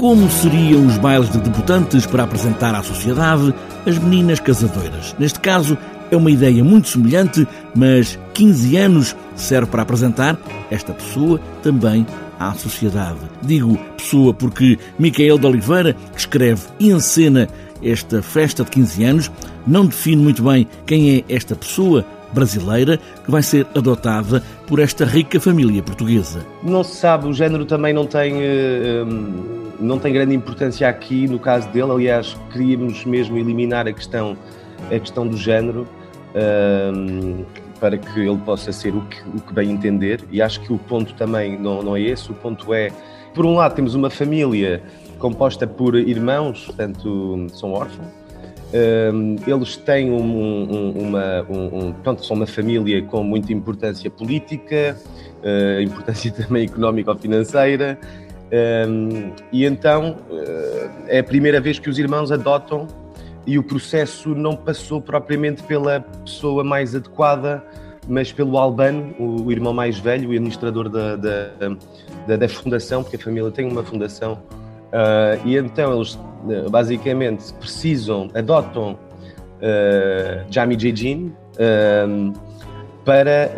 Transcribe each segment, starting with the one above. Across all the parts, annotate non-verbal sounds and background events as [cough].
Como seriam os bailes de debutantes para apresentar à sociedade as meninas casadoiras? Neste caso, é uma ideia muito semelhante, mas 15 anos serve para apresentar esta pessoa também à sociedade. Digo pessoa porque Micael de Oliveira, que escreve e encena esta festa de 15 anos, não define muito bem quem é esta pessoa brasileira que vai ser adotada por esta rica família portuguesa. Não se sabe, o género também não tem, eh, não tem grande importância aqui no caso dele. Aliás, queríamos mesmo eliminar a questão, a questão do género para que ele possa ser o que, o que bem entender. E acho que o ponto também não, não é esse. O ponto é, por um lado, temos uma família composta por irmãos, portanto, são órfãos. eles têm um, um, uma, um, portanto, são uma família com muita importância política, uh, importância [laughs] também económica ou financeira, e então uh, é a primeira vez que os irmãos adotam e o processo não passou propriamente pela pessoa mais adequada, mas pelo Albano, o, irmão mais velho, o administrador da, da, da, da fundação, porque a família tem uma fundação, uh, e então eles basicamente precisam, adotam uh, Jami Jejin uh, para,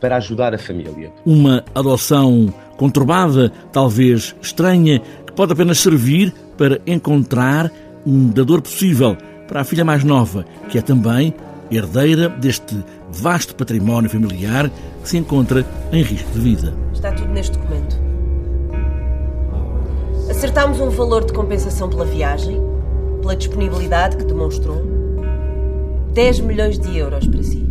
para ajudar a família. Uma adoção conturbada, talvez estranha, que pode apenas servir para encontrar um dador possível para a filha mais nova, que é também herdeira deste vasto património familiar que se encontra em risco de vida. Está tudo neste documento. Acertámos um valor de compensação pela viagem, pela disponibilidade que demonstrou. 10 milhões de euros para si.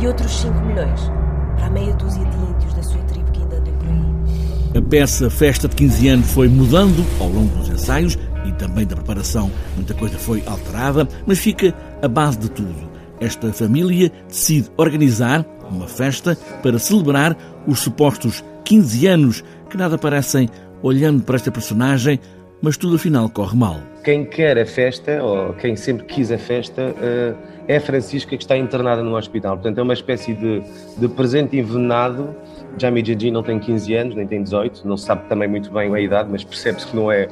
E outros 5 milhões para a meia dúzia de índios da sua tribo que ainda andam por aí. A peça Festa de 15 anos foi mudando ao longo dos ensaios e também da preparação, muita coisa foi alterada, mas fica a base de tudo. Esta família decide organizar uma festa para celebrar os supostos 15 anos que nada parecem olhando para esta personagem, mas tudo afinal corre mal. Quem quer a festa, ou quem sempre quis a festa, eh, é a Francisca que está internada no hospital. Portanto, é uma espécie de, de presente envenenado. Jamie Gigi não tem 15 anos, nem tem 18, não se sabe também muito bem a idade, mas percebe-se que não é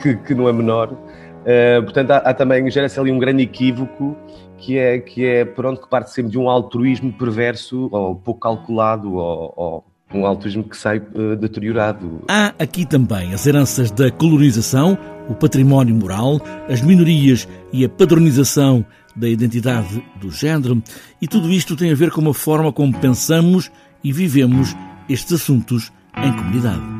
que, que não é menor. Uh, portanto, há, há também, gera-se ali um grande equívoco que é, que é, pronto, que parte sempre de um altruísmo perverso ou pouco calculado ou, ou um altruísmo que sai uh, deteriorado. Há aqui também as heranças da colonização, o património moral, as minorias e a padronização da identidade do género, e tudo isto tem a ver com a forma como pensamos e vivemos estes assuntos em comunidade.